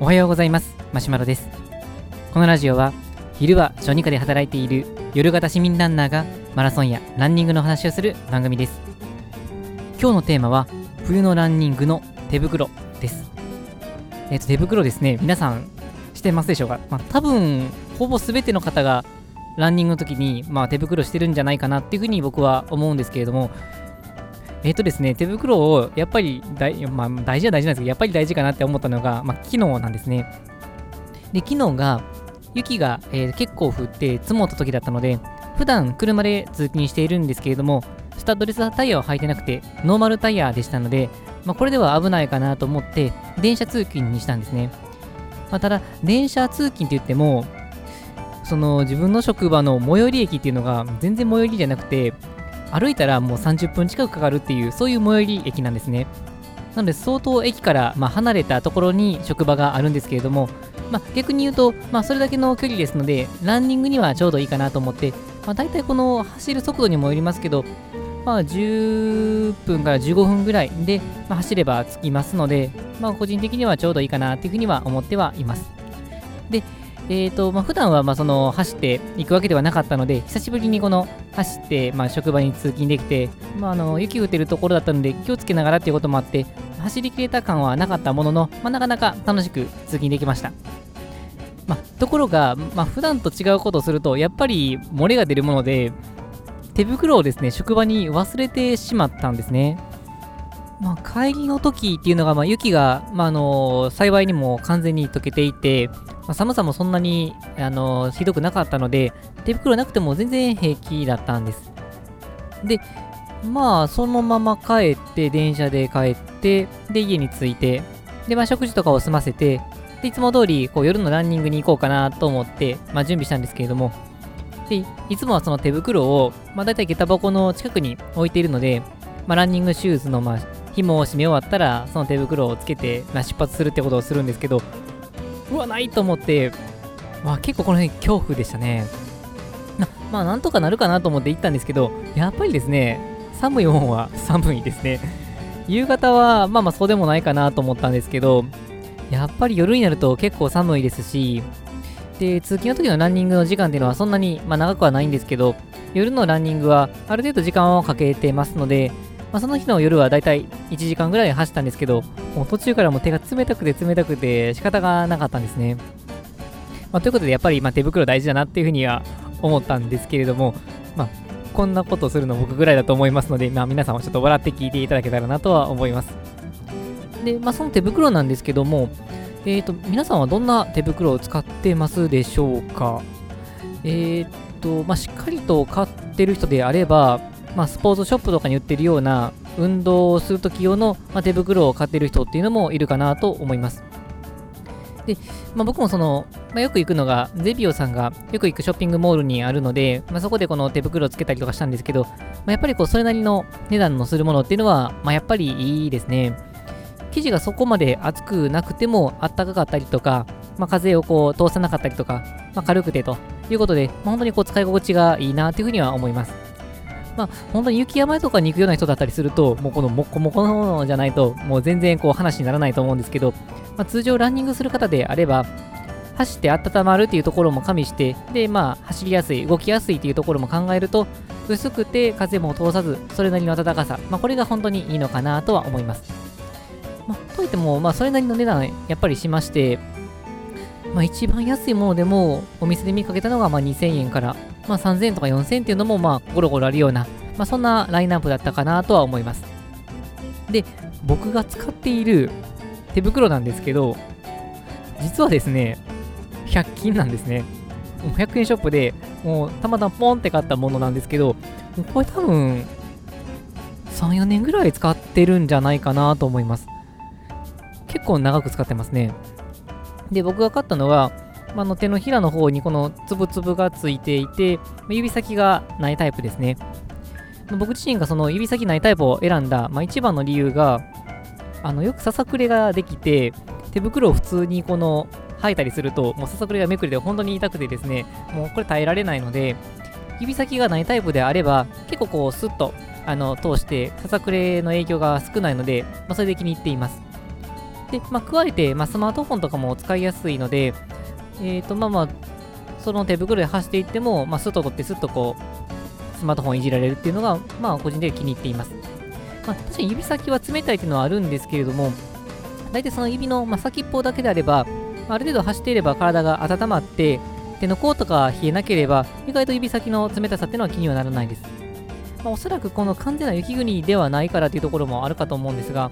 おはようございます。マシュマロです。このラジオは昼は小児科で働いている夜型市民ランナーがマラソンやランニングの話をする番組です。今日のテーマは冬のランニングの手袋です。えっ、と手袋ですね。皆さんしてますでしょうか、まあ、多分ほぼ全ての方がランニングの時に、まあ、手袋してるんじゃないかなっていうふうに僕は思うんですけれどもえっ、とですね、手袋をやっぱり大,、まあ、大事は大事なんですけど、やっぱり大事かなって思ったのが、まあ、機能なんですね。で、機能が、雪が、えー結構降って積もった時だったので、普段車で通勤しているんですけれども、スタッドレスタイヤを履いてなくて、ノーマルタイヤでしたので、まあ、これでは危ないかなと思って、電車通勤にしたんですね。まあ、ただ、電車通勤って言っても、その自分の職場の最寄り駅っていうのが全然最寄りじゃなくて、歩いたらもう30分近くかかるっていう、そういう最寄り駅なんですね。なので、相当駅からま離れたところに職場があるんですけれども、まあ、逆に言うと、まあ、それだけの距離ですので、ランニングにはちょうどいいかなと思って、まあ、大体この走る速度にもよりますけど、まあ、10分から15分ぐらいで、ま、走れば着きますので、まあ、個人的にはちょうどいいかなっていうふうには思ってはいます。で、えーとまあ、普段はまあその走っていくわけではなかったので、久しぶりにこの走ってまあ職場に通勤できて、まあ、あの雪降ってるところだったので気をつけながらっていうこともあって、走りきれた感はなかったものの、まあ、なかなか楽しく通勤できました。まあ、ところが、まあ、普段と違うことをすると、やっぱり漏れが出るもので、手袋をですね、職場に忘れてしまったんですね。まあ、帰りの時っていうのが、まあ、雪が、まあ、あの幸いにも完全に溶けていて、まあ、寒さもそんなに、あのひどくなかったので、手袋なくても全然平気だったんです。で、まあ、そのまま帰って、電車で帰って、で、家に着いて、で、まあ、食事とかを済ませて、で、いつも通り、こう、夜のランニングに行こうかなと思って、まあ、準備したんですけれども、で、いつもはその手袋を、まあ、大体下駄箱の近くに置いているので、まあ、ランニングシューズの、まあ、紐を締め終わったら、その手袋をつけて、まあ、出発するってことをするんですけど、うわ、ないと思って、まあ、結構この辺恐怖でしたね。なまあ、なんとかなるかなと思って行ったんですけど、やっぱりですね、寒いもんは寒いですね。夕方は、まあまあそうでもないかなと思ったんですけど、やっぱり夜になると結構寒いですし、で、通勤の時のランニングの時間っていうのはそんなに、まあ、長くはないんですけど、夜のランニングはある程度時間をかけてますので、まあ、その日の夜はだいたい1時間ぐらい走ったんですけど、もう途中からもう手が冷たくて冷たくて仕方がなかったんですね。まあ、ということで、やっぱりまあ手袋大事だなっていうふうには思ったんですけれども、まあ、こんなことするの僕ぐらいだと思いますので、まあ、皆さんもちょっと笑って聞いていただけたらなとは思います。で、まあ、その手袋なんですけども、えーと、皆さんはどんな手袋を使ってますでしょうか？えーと、まあ、しっかりと買ってる人であれば、まあ、スポーツショップとかに売ってるような運動をするとき用の、まあ、手袋を買ってる人っていうのもいるかなと思います。で、まあ、僕もその、まあ、よく行くのが、ゼビオさんがよく行くショッピングモールにあるので、まあ、そこでこの手袋をつけたりとかしたんですけど、まあ、やっぱりこうそれなりの値段のするものっていうのは、まあ、やっぱりいいですね。生地がそこまで厚くなくてもあったかかったりとか、まあ、風をこう通さなかったりとか、まあ、軽くてということで、まあ、本当にこう使い心地がいいなというふうには思います。まあ、本当に雪山とかに行くような人だったりすると、もうこのもこもこのものじゃないと、もう全然こう話にならないと思うんですけど、まあ、通常ランニングする方であれば、走って温まるっていうところも加味して、で、まあ、走りやすい、動きやすいっていうところも考えると、薄くて風も通さず、それなりの暖かさ、まあ、これが本当にいいのかなとは思います。まあ、といっても、まあ、それなりの値段、やっぱりしまして、まあ、一番安いものでも、お店で見かけたのがまあ2000円から、まあ、3000とか4000っていうのも、まあ、ゴロゴロあるような、まあ、そんなラインナップだったかなとは思います。で、僕が使っている手袋なんですけど、実はですね、100均なんですね。もう100円ショップで、もうたまたまポンって買ったものなんですけど、これ多分、3、4年ぐらい使ってるんじゃないかなと思います。結構長く使ってますね。で、僕が買ったのは、まあ、の手のひらの方にこのつぶつぶがついていて、指先がないタイプですね。僕自身がその指先ないタイプを選んだ、まあ、一番の理由が、あのよくささくれができて、手袋を普通にこの履いたりすると、もうささくれがめくれて本当に痛くてですね、もうこれ耐えられないので、指先がないタイプであれば、結構こうスッとあの通してささくれの影響が少ないので、まあ、それで気に入っていますで、まあ、加えて、まあ、スマートフォンとかも使いやすいのでえっ、ー、とまあまあその手袋で走っていっても、まあ、スッとってスッとこうスマートフォンいじられるっていうのが、まあ、個人的に気に入っています。まあ、確かに指先は冷たいっていうのはあるんですけれども、大体その指の、まあ、先っぽだけであれば、ある程度走っていれば体が温まって、手の甲とか冷えなければ、意外と指先の冷たさっていうのは気にはならないです。まあ、おそらくこの完全な雪国ではないからというところもあるかと思うんですが、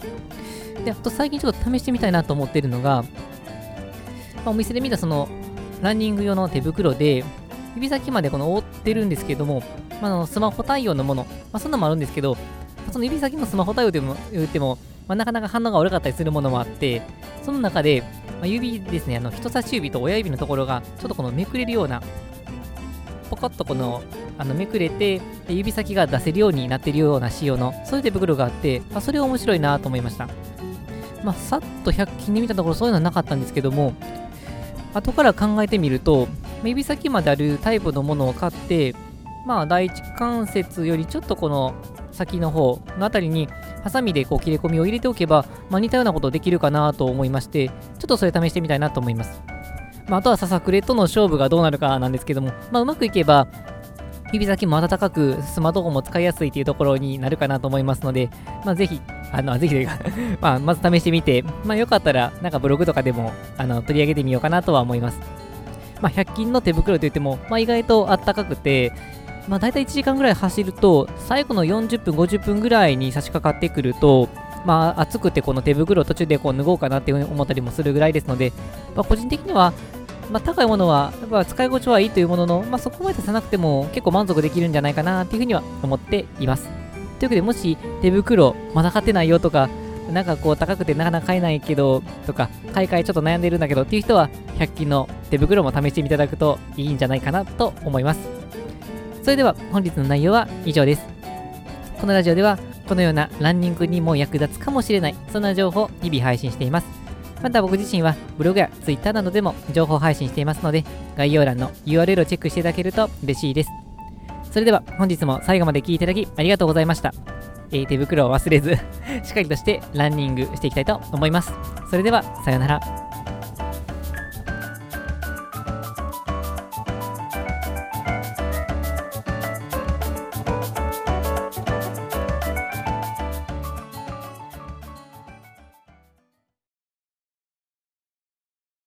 であと最近ちょっと試してみたいなと思っているのが、まあ、お店で見たそのランニング用の手袋で、指先までこの覆ってるんですけども、まあ、のスマホ対応のもの、まあ、そんなのもあるんですけど、その指先のスマホ対応でも言っても、まあ、なかなか反応が悪かったりするものもあって、その中で、まあ、指ですね、あの人差し指と親指のところが、ちょっとこのめくれるような、ポコッとこの、あのめくれて、指先が出せるようになってるような仕様の、そういう手袋があって、あそれは面白いなと思いました。まあ、さっと100均で見たところ、そういうのはなかったんですけども、後から考えてみると、指先まであるタイプのものを買って、まあ、第一関節よりちょっとこの先の方の辺りにハサミでこう切れ込みを入れておけば、まあ、似たようなことできるかなと思いまして、ちょっとそれ試してみたいなと思います。まあ、あとはささくれとの勝負がどうなるかなんですけども、まあ、うまくいけば、指先も温かく、スマートフォンも使いやすいというところになるかなと思いますので、まあ、ぜひ、あの、ぜひというか まあ、まず試してみて、まあ、よかったら、なんかブログとかでも、あの、取り上げてみようかなとは思います。まあ、100均の手袋といっても、まあ、意外とあったかくて、まあ、大体1時間ぐらい走ると、最後の40分、50分ぐらいに差し掛かってくると、まあ、暑くてこの手袋を途中でこう脱ごうかなっていうふうに思ったりもするぐらいですので、まあ、個人的には、まあ、高いものは、やっぱ使い心地はいいというものの、まあ、そこまでさなくても結構満足できるんじゃないかなっていうふうには思っています。というわけで、もし手袋まだ買ってないよとか、なんかこう高くてなかなか買えないけど、とか、買い替えちょっと悩んでるんだけどっていう人は、100均の手袋も試してみていただくといいんじゃないかなと思います。それでは本日の内容は以上です。このラジオでは、このようなランニングにも役立つかもしれない、そんな情報を日々配信しています。また僕自身はブログや Twitter などでも情報配信していますので、概要欄の URL をチェックしていただけると嬉しいです。それでは本日も最後まで聴いていただきありがとうございました。えー、手袋を忘れず しっかりとしてランニングしていきたいと思います。それでは、さようなら。